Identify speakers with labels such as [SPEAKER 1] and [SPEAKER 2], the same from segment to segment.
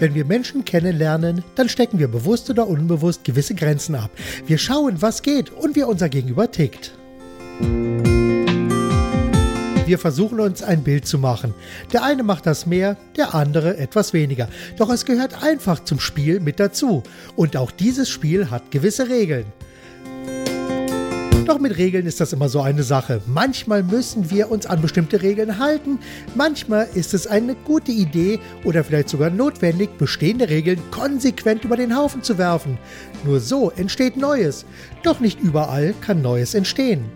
[SPEAKER 1] Wenn wir Menschen kennenlernen, dann stecken wir bewusst oder unbewusst gewisse Grenzen ab. Wir schauen, was geht und wie unser Gegenüber tickt. Wir versuchen uns ein Bild zu machen. Der eine macht das mehr, der andere etwas weniger. Doch es gehört einfach zum Spiel mit dazu. Und auch dieses Spiel hat gewisse Regeln. Doch mit Regeln ist das immer so eine Sache. Manchmal müssen wir uns an bestimmte Regeln halten, manchmal ist es eine gute Idee oder vielleicht sogar notwendig, bestehende Regeln konsequent über den Haufen zu werfen. Nur so entsteht Neues. Doch nicht überall kann Neues entstehen.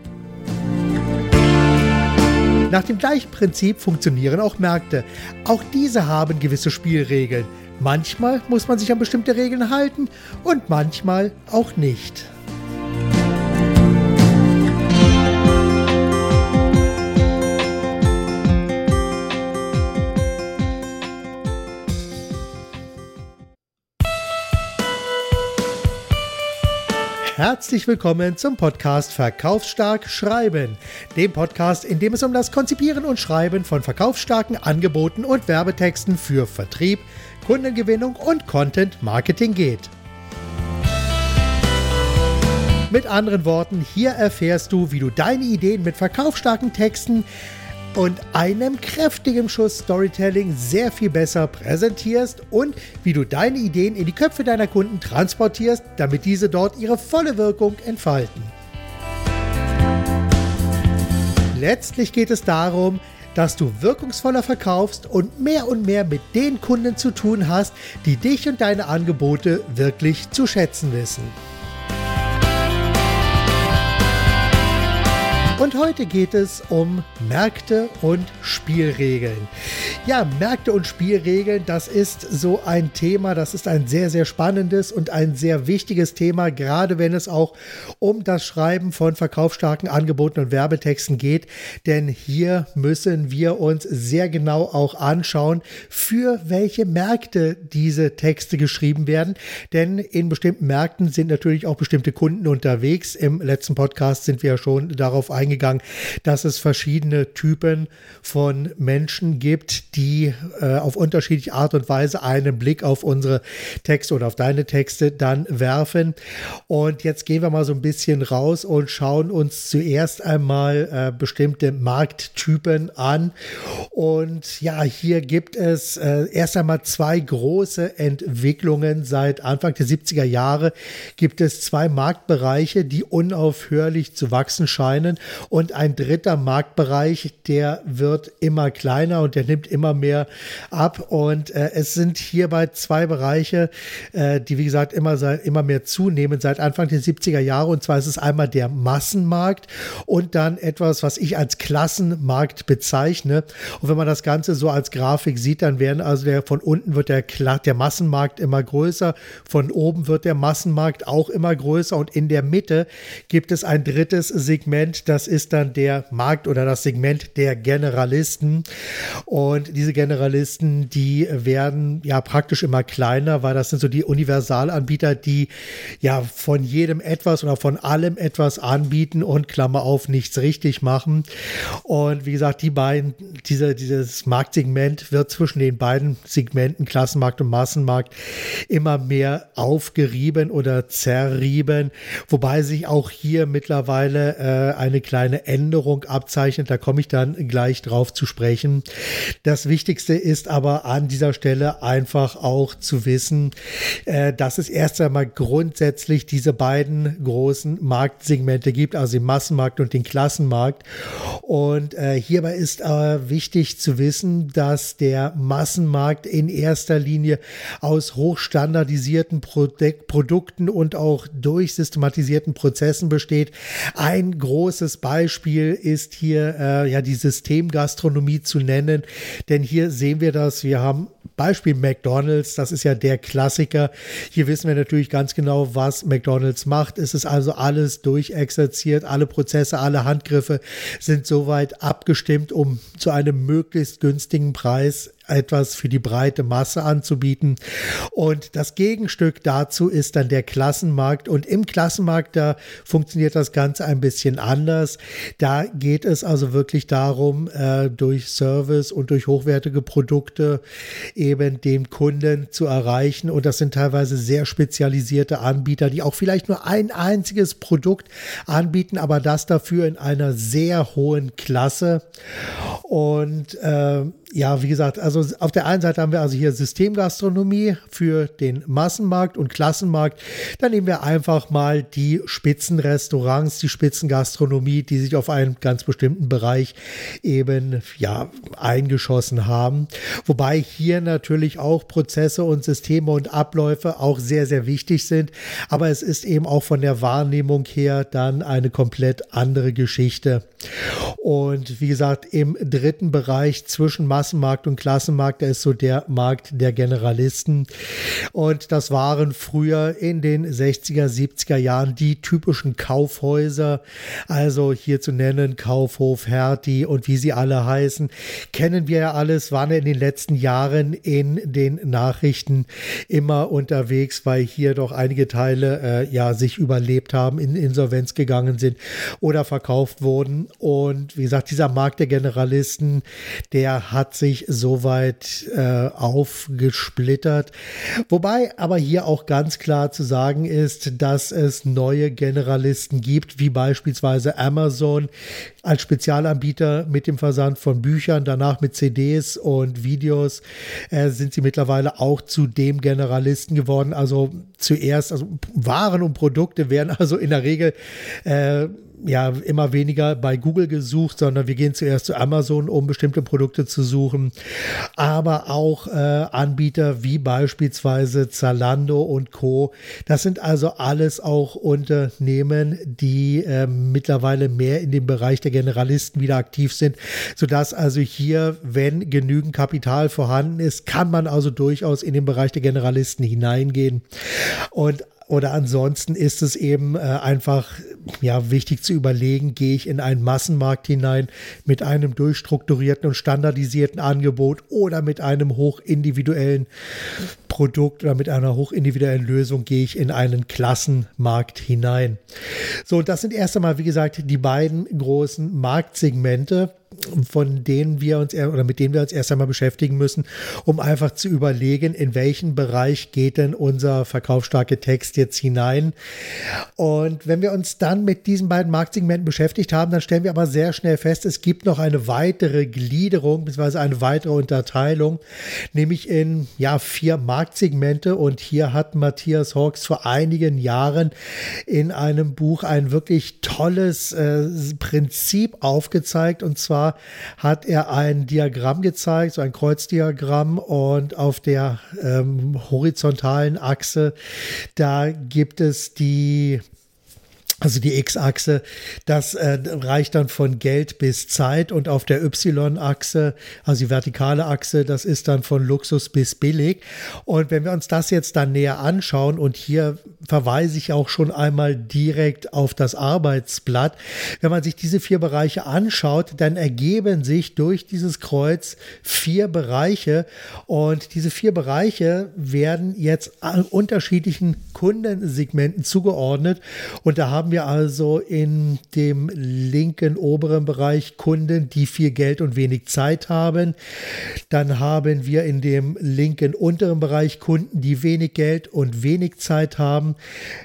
[SPEAKER 1] Nach dem gleichen Prinzip funktionieren auch Märkte. Auch diese haben gewisse Spielregeln. Manchmal muss man sich an bestimmte Regeln halten und manchmal auch nicht. Herzlich willkommen zum Podcast Verkaufsstark Schreiben, dem Podcast, in dem es um das Konzipieren und Schreiben von verkaufsstarken Angeboten und Werbetexten für Vertrieb, Kundengewinnung und Content Marketing geht. Mit anderen Worten, hier erfährst du, wie du deine Ideen mit verkaufsstarken Texten und einem kräftigen Schuss Storytelling sehr viel besser präsentierst und wie du deine Ideen in die Köpfe deiner Kunden transportierst, damit diese dort ihre volle Wirkung entfalten. Letztlich geht es darum, dass du wirkungsvoller verkaufst und mehr und mehr mit den Kunden zu tun hast, die dich und deine Angebote wirklich zu schätzen wissen. Und heute geht es um Märkte und Spielregeln. Ja, Märkte und Spielregeln, das ist so ein Thema, das ist ein sehr, sehr spannendes und ein sehr wichtiges Thema, gerade wenn es auch um das Schreiben von verkaufsstarken Angeboten und Werbetexten geht. Denn hier müssen wir uns sehr genau auch anschauen, für welche Märkte diese Texte geschrieben werden. Denn in bestimmten Märkten sind natürlich auch bestimmte Kunden unterwegs. Im letzten Podcast sind wir ja schon darauf eingegangen, eingegangen, dass es verschiedene Typen von Menschen gibt, die äh, auf unterschiedliche Art und Weise einen Blick auf unsere Texte oder auf deine Texte dann werfen. Und jetzt gehen wir mal so ein bisschen raus und schauen uns zuerst einmal äh, bestimmte Markttypen an. Und ja, hier gibt es äh, erst einmal zwei große Entwicklungen. Seit Anfang der 70er Jahre gibt es zwei Marktbereiche, die unaufhörlich zu wachsen scheinen. Und ein dritter Marktbereich, der wird immer kleiner und der nimmt immer mehr ab. Und äh, es sind hierbei zwei Bereiche, äh, die, wie gesagt, immer, immer mehr zunehmen seit Anfang der 70er Jahre. Und zwar ist es einmal der Massenmarkt und dann etwas, was ich als Klassenmarkt bezeichne. Und wenn man das Ganze so als Grafik sieht, dann werden also der, von unten wird der, der Massenmarkt immer größer, von oben wird der Massenmarkt auch immer größer und in der Mitte gibt es ein drittes Segment, das ist dann der Markt oder das Segment der Generalisten. Und diese Generalisten, die werden ja praktisch immer kleiner, weil das sind so die Universalanbieter, die ja von jedem etwas oder von allem etwas anbieten und Klammer auf nichts richtig machen. Und wie gesagt, die beiden, diese, dieses Marktsegment wird zwischen den beiden Segmenten Klassenmarkt und Massenmarkt immer mehr aufgerieben oder zerrieben, wobei sich auch hier mittlerweile äh, eine kleine Änderung abzeichnet. Da komme ich dann gleich drauf zu sprechen. Das Wichtigste ist aber an dieser Stelle einfach auch zu wissen, äh, dass es erst einmal grundsätzlich diese beiden großen Marktsegmente gibt, also den Massenmarkt und den Klassenmarkt. Und äh, hierbei ist aber wichtig zu wissen, dass der Massenmarkt in erster Linie aus hochstandardisierten Produk Produkten und auch durchsystematisierten Prozessen besteht. Ein großes Beispiel ist hier äh, ja die Systemgastronomie zu nennen, denn hier sehen wir das. Wir haben Beispiel McDonald's, das ist ja der Klassiker. Hier wissen wir natürlich ganz genau, was McDonald's macht. Es ist also alles durchexerziert, alle Prozesse, alle Handgriffe sind soweit abgestimmt, um zu einem möglichst günstigen Preis etwas für die breite Masse anzubieten. Und das Gegenstück dazu ist dann der Klassenmarkt. Und im Klassenmarkt, da funktioniert das Ganze ein bisschen anders. Da geht es also wirklich darum, äh, durch Service und durch hochwertige Produkte eben den Kunden zu erreichen. Und das sind teilweise sehr spezialisierte Anbieter, die auch vielleicht nur ein einziges Produkt anbieten, aber das dafür in einer sehr hohen Klasse. Und äh, ja, wie gesagt, also auf der einen Seite haben wir also hier Systemgastronomie für den Massenmarkt und Klassenmarkt. Dann nehmen wir einfach mal die Spitzenrestaurants, die Spitzengastronomie, die sich auf einen ganz bestimmten Bereich eben ja eingeschossen haben. Wobei hier natürlich auch Prozesse und Systeme und Abläufe auch sehr, sehr wichtig sind. Aber es ist eben auch von der Wahrnehmung her dann eine komplett andere Geschichte. Und wie gesagt, im dritten Bereich zwischen Massenmarkt Massenmarkt und Klassenmarkt, der ist so der Markt der Generalisten. Und das waren früher in den 60er, 70er Jahren die typischen Kaufhäuser. Also hier zu nennen Kaufhof, Hertie und wie sie alle heißen. Kennen wir ja alles, waren in den letzten Jahren in den Nachrichten immer unterwegs, weil hier doch einige Teile äh, ja sich überlebt haben, in Insolvenz gegangen sind oder verkauft wurden. Und wie gesagt, dieser Markt der Generalisten, der hat sich soweit äh, aufgesplittert. Wobei aber hier auch ganz klar zu sagen ist, dass es neue Generalisten gibt, wie beispielsweise Amazon als Spezialanbieter mit dem Versand von Büchern, danach mit CDs und Videos äh, sind sie mittlerweile auch zu dem Generalisten geworden. Also zuerst, also Waren und Produkte werden also in der Regel äh, ja immer weniger bei Google gesucht, sondern wir gehen zuerst zu Amazon, um bestimmte Produkte zu suchen. Aber auch äh, Anbieter wie beispielsweise Zalando und Co. Das sind also alles auch Unternehmen, die äh, mittlerweile mehr in dem Bereich der Generalisten wieder aktiv sind, sodass also hier, wenn genügend Kapital vorhanden ist, kann man also durchaus in den Bereich der Generalisten hineingehen. Und oder ansonsten ist es eben äh, einfach ja wichtig zu überlegen, gehe ich in einen Massenmarkt hinein mit einem durchstrukturierten und standardisierten Angebot oder mit einem hochindividuellen Produkt oder mit einer hochindividuellen Lösung gehe ich in einen Klassenmarkt hinein. So, das sind erst einmal, wie gesagt, die beiden großen Marktsegmente von denen wir uns oder mit denen wir uns erst einmal beschäftigen müssen, um einfach zu überlegen, in welchen Bereich geht denn unser verkaufsstarke Text jetzt hinein. Und wenn wir uns dann mit diesen beiden Marktsegmenten beschäftigt haben, dann stellen wir aber sehr schnell fest, es gibt noch eine weitere Gliederung bzw. eine weitere Unterteilung, nämlich in ja vier Marktsegmente. Und hier hat Matthias Hawks vor einigen Jahren in einem Buch ein wirklich tolles äh, Prinzip aufgezeigt und zwar hat er ein Diagramm gezeigt, so ein Kreuzdiagramm und auf der ähm, horizontalen Achse, da gibt es die also die X-Achse, das äh, reicht dann von Geld bis Zeit und auf der Y-Achse, also die vertikale Achse, das ist dann von Luxus bis billig. Und wenn wir uns das jetzt dann näher anschauen und hier verweise ich auch schon einmal direkt auf das Arbeitsblatt, wenn man sich diese vier Bereiche anschaut, dann ergeben sich durch dieses Kreuz vier Bereiche und diese vier Bereiche werden jetzt unterschiedlichen Kundensegmenten zugeordnet und da haben wir also in dem linken oberen Bereich Kunden, die viel Geld und wenig Zeit haben. Dann haben wir in dem linken unteren Bereich Kunden, die wenig Geld und wenig Zeit haben.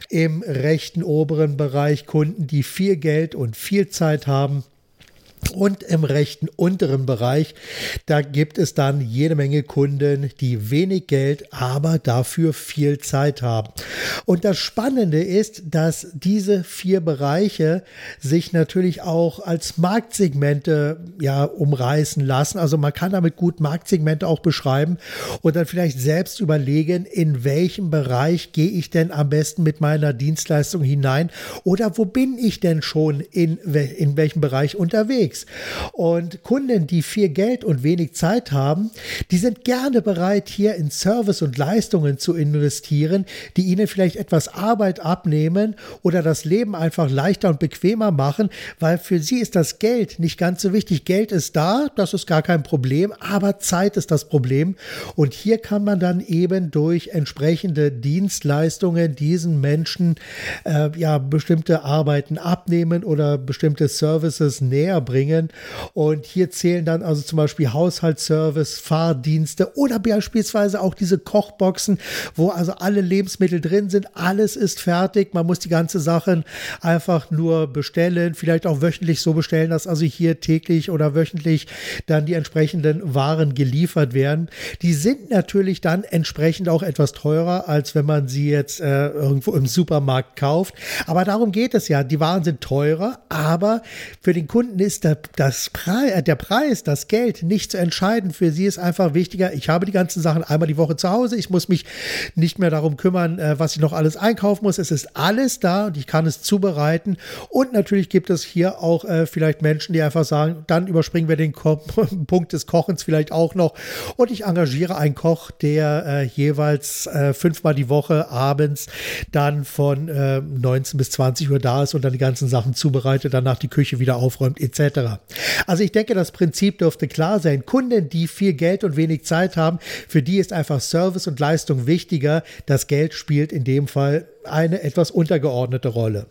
[SPEAKER 1] Im rechten oberen Bereich Kunden, die viel Geld und viel Zeit haben. Und im rechten unteren Bereich, da gibt es dann jede Menge Kunden, die wenig Geld, aber dafür viel Zeit haben. Und das Spannende ist, dass diese vier Bereiche sich natürlich auch als Marktsegmente ja umreißen lassen. Also man kann damit gut Marktsegmente auch beschreiben und dann vielleicht selbst überlegen, in welchem Bereich gehe ich denn am besten mit meiner Dienstleistung hinein oder wo bin ich denn schon in, in welchem Bereich unterwegs unterwegs. Und Kunden, die viel Geld und wenig Zeit haben, die sind gerne bereit, hier in Service und Leistungen zu investieren, die ihnen vielleicht etwas Arbeit abnehmen oder das Leben einfach leichter und bequemer machen, weil für sie ist das Geld nicht ganz so wichtig. Geld ist da, das ist gar kein Problem, aber Zeit ist das Problem. Und hier kann man dann eben durch entsprechende Dienstleistungen diesen Menschen äh, ja bestimmte Arbeiten abnehmen oder bestimmte Services näher bringen. Und hier zählen dann also zum Beispiel Haushaltsservice, Fahrdienste oder beispielsweise auch diese Kochboxen, wo also alle Lebensmittel drin sind. Alles ist fertig. Man muss die ganze Sachen einfach nur bestellen, vielleicht auch wöchentlich so bestellen, dass also hier täglich oder wöchentlich dann die entsprechenden Waren geliefert werden. Die sind natürlich dann entsprechend auch etwas teurer, als wenn man sie jetzt äh, irgendwo im Supermarkt kauft. Aber darum geht es ja. Die Waren sind teurer, aber für den Kunden ist der, das Preis, äh, der Preis, das Geld nicht zu entscheiden. Für sie ist einfach wichtiger, ich habe die ganzen Sachen einmal die Woche zu Hause. Ich muss mich nicht mehr darum kümmern, äh, was ich noch alles einkaufen muss. Es ist alles da und ich kann es zubereiten. Und natürlich gibt es hier auch äh, vielleicht Menschen, die einfach sagen, dann überspringen wir den Ko Punkt des Kochens vielleicht auch noch. Und ich engagiere einen Koch, der äh, jeweils äh, fünfmal die Woche abends dann von 19 bis 20 Uhr da ist und dann die ganzen Sachen zubereitet, danach die Küche wieder aufräumt Also ich denke, das Prinzip dürfte klar sein. Kunden, die viel Geld und wenig Zeit haben, für die ist einfach Service und Leistung wichtiger. Das Geld spielt in dem Fall eine etwas untergeordnete Rolle.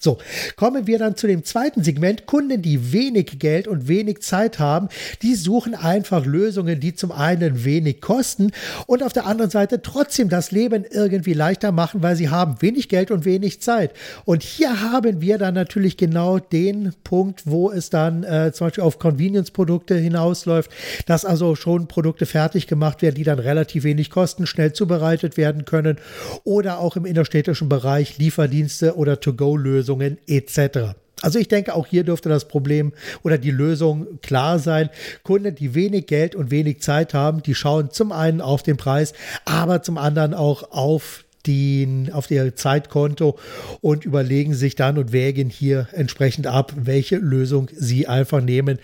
[SPEAKER 1] So, kommen wir dann zu dem zweiten Segment. Kunden, die wenig Geld und wenig Zeit haben, die suchen einfach Lösungen, die zum einen wenig kosten und auf der anderen Seite trotzdem das Leben irgendwie leichter machen, weil sie haben wenig Geld und wenig Zeit. Und hier haben wir dann natürlich genau den Punkt, wo es dann äh, zum Beispiel auf Convenience-Produkte hinausläuft, dass also schon Produkte fertig gemacht werden, die dann relativ wenig kosten, schnell zubereitet werden können oder auch im innerstädtischen Bereich Lieferdienste oder To-Go-Lösungen Lösungen etc. Also ich denke, auch hier dürfte das Problem oder die Lösung klar sein. Kunden, die wenig Geld und wenig Zeit haben, die schauen zum einen auf den Preis, aber zum anderen auch auf den, auf ihr Zeitkonto und überlegen sich dann und wägen hier entsprechend ab, welche Lösung sie einfach nehmen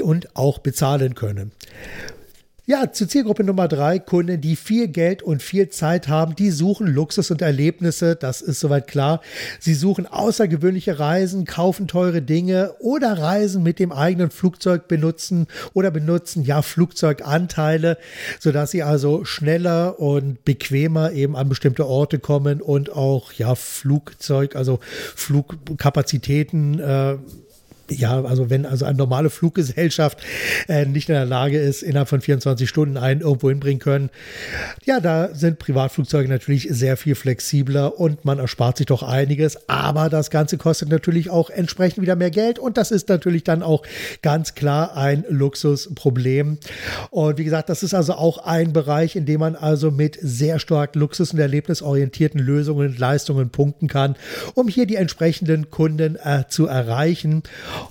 [SPEAKER 1] und auch bezahlen können. Ja, zur Zielgruppe Nummer drei, Kunden, die viel Geld und viel Zeit haben, die suchen Luxus und Erlebnisse, das ist soweit klar. Sie suchen außergewöhnliche Reisen, kaufen teure Dinge oder Reisen mit dem eigenen Flugzeug benutzen oder benutzen ja Flugzeuganteile, sodass sie also schneller und bequemer eben an bestimmte Orte kommen und auch ja Flugzeug, also Flugkapazitäten äh, ja, also wenn also eine normale Fluggesellschaft äh, nicht in der Lage ist, innerhalb von 24 Stunden einen irgendwo hinbringen können, ja, da sind Privatflugzeuge natürlich sehr viel flexibler und man erspart sich doch einiges. Aber das Ganze kostet natürlich auch entsprechend wieder mehr Geld und das ist natürlich dann auch ganz klar ein Luxusproblem. Und wie gesagt, das ist also auch ein Bereich, in dem man also mit sehr stark luxus- und erlebnisorientierten Lösungen und Leistungen punkten kann, um hier die entsprechenden Kunden äh, zu erreichen.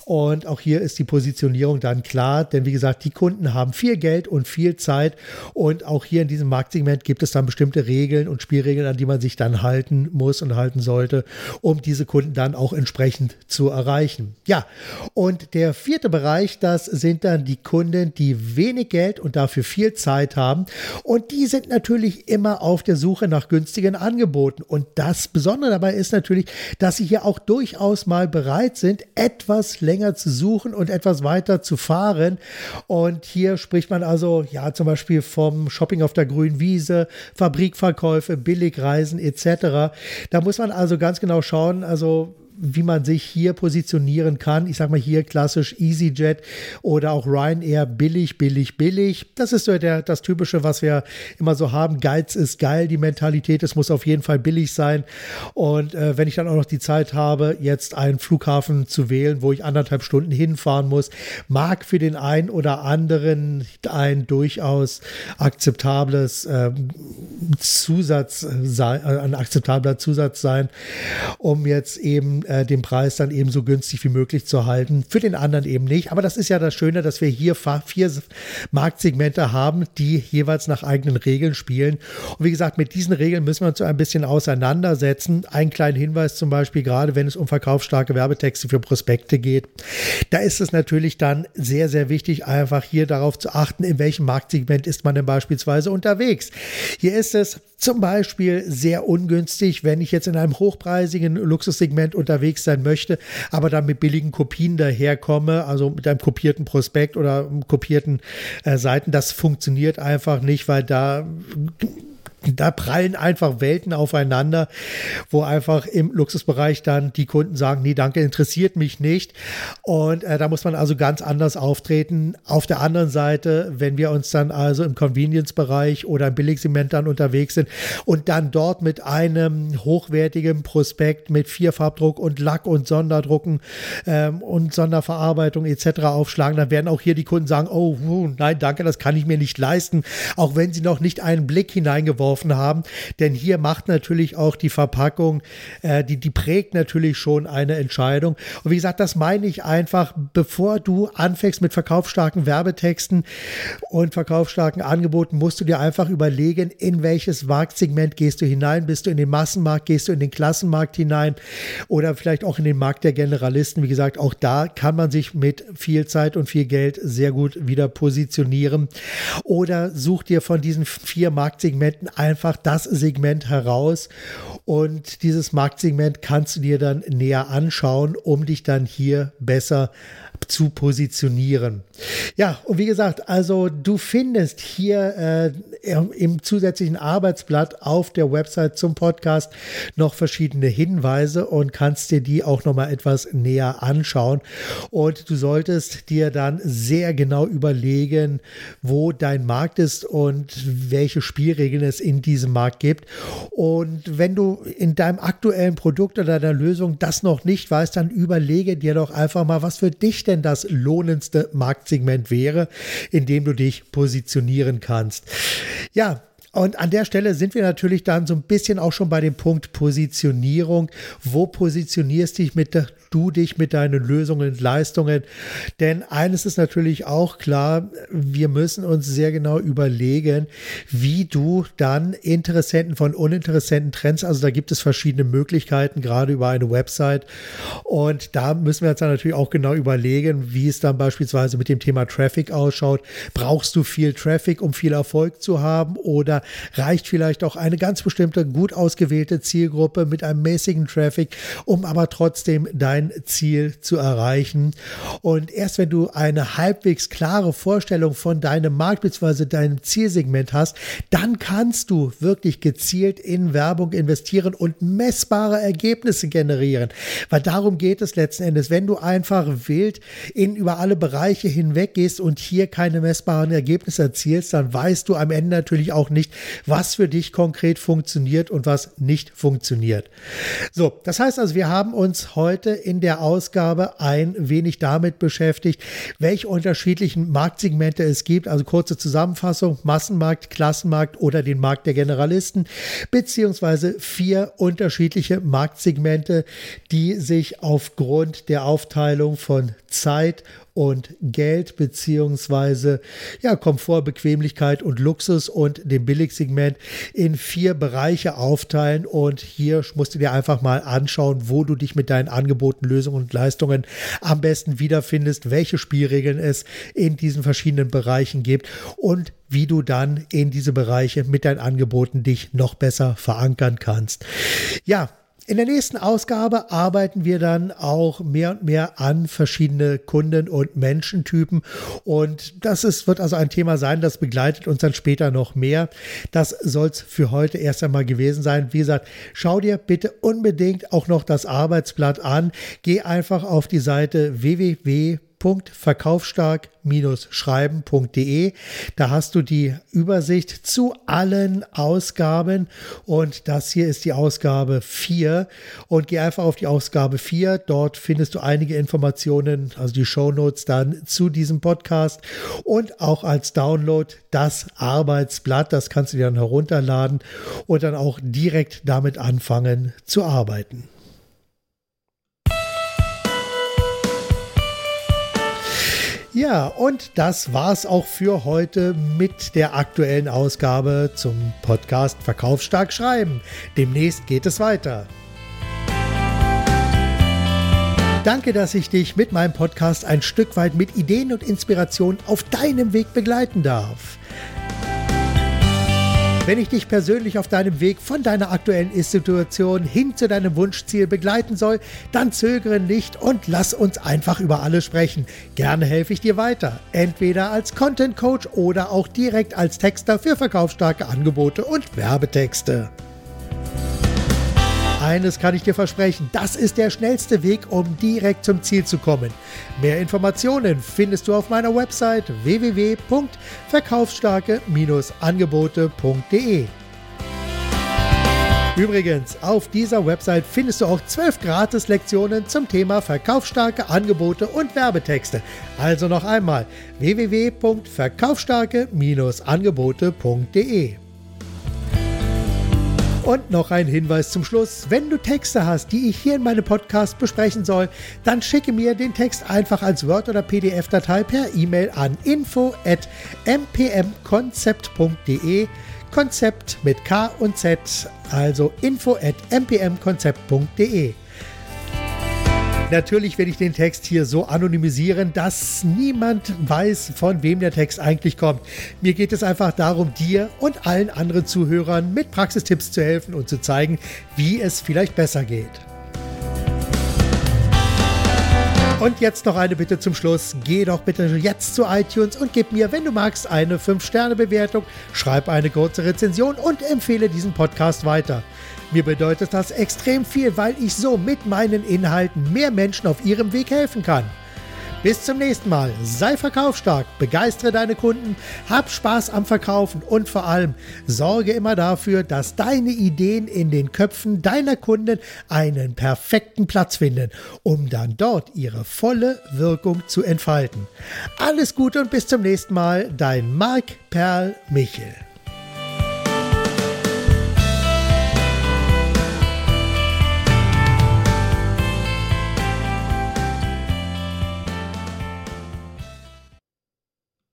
[SPEAKER 1] Und auch hier ist die Positionierung dann klar, denn wie gesagt, die Kunden haben viel Geld und viel Zeit. Und auch hier in diesem Marktsegment gibt es dann bestimmte Regeln und Spielregeln, an die man sich dann halten muss und halten sollte, um diese Kunden dann auch entsprechend zu erreichen. Ja, und der vierte Bereich, das sind dann die Kunden, die wenig Geld und dafür viel Zeit haben. Und die sind natürlich immer auf der Suche nach günstigen Angeboten. Und das Besondere dabei ist natürlich, dass sie hier auch durchaus mal bereit sind, etwas länger zu suchen und etwas weiter zu fahren. Und hier spricht man also ja zum Beispiel vom Shopping auf der grünen Wiese, Fabrikverkäufe, Billigreisen etc. Da muss man also ganz genau schauen, also wie man sich hier positionieren kann. Ich sage mal hier klassisch EasyJet oder auch Ryanair billig, billig, billig. Das ist so der, das Typische, was wir immer so haben. Geiz ist geil, die Mentalität. Es muss auf jeden Fall billig sein. Und äh, wenn ich dann auch noch die Zeit habe, jetzt einen Flughafen zu wählen, wo ich anderthalb Stunden hinfahren muss, mag für den einen oder anderen ein durchaus akzeptables äh, Zusatz sein, äh, ein akzeptabler Zusatz sein, um jetzt eben äh, den Preis dann eben so günstig wie möglich zu halten. Für den anderen eben nicht. Aber das ist ja das Schöne, dass wir hier vier Marktsegmente haben, die jeweils nach eigenen Regeln spielen. Und wie gesagt, mit diesen Regeln müssen wir uns so ein bisschen auseinandersetzen. Ein kleiner Hinweis zum Beispiel, gerade wenn es um verkaufsstarke Werbetexte für Prospekte geht. Da ist es natürlich dann sehr, sehr wichtig, einfach hier darauf zu achten, in welchem Marktsegment ist man denn beispielsweise unterwegs. Hier ist es zum Beispiel sehr ungünstig, wenn ich jetzt in einem hochpreisigen Luxussegment unterwegs sein möchte, aber dann mit billigen Kopien daherkomme, also mit einem kopierten Prospekt oder kopierten äh, Seiten. Das funktioniert einfach nicht, weil da da prallen einfach Welten aufeinander, wo einfach im Luxusbereich dann die Kunden sagen, nee, danke, interessiert mich nicht. Und äh, da muss man also ganz anders auftreten. Auf der anderen Seite, wenn wir uns dann also im Convenience-Bereich oder im Billigsegment dann unterwegs sind und dann dort mit einem hochwertigen Prospekt mit Vierfarbdruck und Lack und Sonderdrucken ähm, und Sonderverarbeitung etc. aufschlagen, dann werden auch hier die Kunden sagen, oh, nein, danke, das kann ich mir nicht leisten, auch wenn sie noch nicht einen Blick hineingeworfen geworfen haben. Denn hier macht natürlich auch die Verpackung, äh, die, die prägt natürlich schon eine Entscheidung. Und wie gesagt, das meine ich einfach, bevor du anfängst mit verkaufsstarken Werbetexten und verkaufsstarken Angeboten, musst du dir einfach überlegen, in welches Marktsegment gehst du hinein. Bist du in den Massenmarkt, gehst du in den Klassenmarkt hinein oder vielleicht auch in den Markt der Generalisten. Wie gesagt, auch da kann man sich mit viel Zeit und viel Geld sehr gut wieder positionieren. Oder such dir von diesen vier Marktsegmenten einfach das Segment heraus. Und dieses Marktsegment kannst du dir dann näher anschauen, um dich dann hier besser zu positionieren. Ja, und wie gesagt, also du findest hier äh, im zusätzlichen Arbeitsblatt auf der Website zum Podcast noch verschiedene Hinweise und kannst dir die auch noch mal etwas näher anschauen. Und du solltest dir dann sehr genau überlegen, wo dein Markt ist und welche Spielregeln es in diesem Markt gibt. Und wenn du in deinem aktuellen Produkt oder deiner Lösung das noch nicht weißt, dann überlege dir doch einfach mal, was für dich denn das lohnendste Marktsegment wäre, in dem du dich positionieren kannst. Ja, und an der Stelle sind wir natürlich dann so ein bisschen auch schon bei dem Punkt Positionierung. Wo positionierst dich mit, du dich mit deinen Lösungen und Leistungen? Denn eines ist natürlich auch klar, wir müssen uns sehr genau überlegen, wie du dann Interessenten von uninteressenten trennst. Also da gibt es verschiedene Möglichkeiten, gerade über eine Website. Und da müssen wir uns dann natürlich auch genau überlegen, wie es dann beispielsweise mit dem Thema Traffic ausschaut. Brauchst du viel Traffic, um viel Erfolg zu haben? Oder reicht vielleicht auch eine ganz bestimmte, gut ausgewählte Zielgruppe mit einem mäßigen Traffic, um aber trotzdem dein Ziel zu erreichen. Und erst wenn du eine halbwegs klare Vorstellung von deinem Markt bzw. deinem Zielsegment hast, dann kannst du wirklich gezielt in Werbung investieren und messbare Ergebnisse generieren. Weil darum geht es letzten Endes. Wenn du einfach wild in über alle Bereiche hinweg gehst und hier keine messbaren Ergebnisse erzielst, dann weißt du am Ende natürlich auch nicht, was für dich konkret funktioniert und was nicht funktioniert. So, das heißt also, wir haben uns heute in der Ausgabe ein wenig damit beschäftigt, welche unterschiedlichen Marktsegmente es gibt. Also kurze Zusammenfassung, Massenmarkt, Klassenmarkt oder den Markt der Generalisten, beziehungsweise vier unterschiedliche Marktsegmente, die sich aufgrund der Aufteilung von Zeit und Geld beziehungsweise ja, Komfort, Bequemlichkeit und Luxus und dem Billigsegment in vier Bereiche aufteilen. Und hier musst du dir einfach mal anschauen, wo du dich mit deinen Angeboten, Lösungen und Leistungen am besten wiederfindest, welche Spielregeln es in diesen verschiedenen Bereichen gibt und wie du dann in diese Bereiche mit deinen Angeboten dich noch besser verankern kannst. Ja, in der nächsten Ausgabe arbeiten wir dann auch mehr und mehr an verschiedene Kunden- und Menschentypen. Und das ist, wird also ein Thema sein, das begleitet uns dann später noch mehr. Das soll es für heute erst einmal gewesen sein. Wie gesagt, schau dir bitte unbedingt auch noch das Arbeitsblatt an. Geh einfach auf die Seite www www.verkaufsstark-schreiben.de. Da hast du die Übersicht zu allen Ausgaben und das hier ist die Ausgabe 4 und geh einfach auf die Ausgabe 4. Dort findest du einige Informationen, also die Shownotes dann zu diesem Podcast und auch als Download das Arbeitsblatt. Das kannst du dir dann herunterladen und dann auch direkt damit anfangen zu arbeiten. Ja, und das war's auch für heute mit der aktuellen Ausgabe zum Podcast Verkaufsstark schreiben. Demnächst geht es weiter. Danke, dass ich dich mit meinem Podcast ein Stück weit mit Ideen und Inspiration auf deinem Weg begleiten darf. Wenn ich dich persönlich auf deinem Weg von deiner aktuellen Situation hin zu deinem Wunschziel begleiten soll, dann zögere nicht und lass uns einfach über alles sprechen. Gerne helfe ich dir weiter, entweder als Content Coach oder auch direkt als Texter für verkaufsstarke Angebote und Werbetexte. Eines kann ich dir versprechen, das ist der schnellste Weg, um direkt zum Ziel zu kommen. Mehr Informationen findest du auf meiner Website www.verkaufsstarke-angebote.de. Übrigens, auf dieser Website findest du auch zwölf Gratis-Lektionen zum Thema verkaufsstarke Angebote und Werbetexte. Also noch einmal www.verkaufsstarke-angebote.de. Und noch ein Hinweis zum Schluss. Wenn du Texte hast, die ich hier in meinem Podcast besprechen soll, dann schicke mir den Text einfach als Word- oder PDF-Datei per E-Mail an info.mpmkonzept.de. Konzept mit K und Z, also info.mpmkonzept.de. Natürlich werde ich den Text hier so anonymisieren, dass niemand weiß, von wem der Text eigentlich kommt. Mir geht es einfach darum, dir und allen anderen Zuhörern mit Praxistipps zu helfen und zu zeigen, wie es vielleicht besser geht. Und jetzt noch eine Bitte zum Schluss. Geh doch bitte jetzt zu iTunes und gib mir, wenn du magst, eine 5-Sterne-Bewertung, schreib eine kurze Rezension und empfehle diesen Podcast weiter. Mir bedeutet das extrem viel, weil ich so mit meinen Inhalten mehr Menschen auf ihrem Weg helfen kann. Bis zum nächsten Mal. Sei verkaufsstark, begeistere deine Kunden, hab Spaß am Verkaufen und vor allem sorge immer dafür, dass deine Ideen in den Köpfen deiner Kunden einen perfekten Platz finden, um dann dort ihre volle Wirkung zu entfalten. Alles Gute und bis zum nächsten Mal. Dein Marc Perl Michel.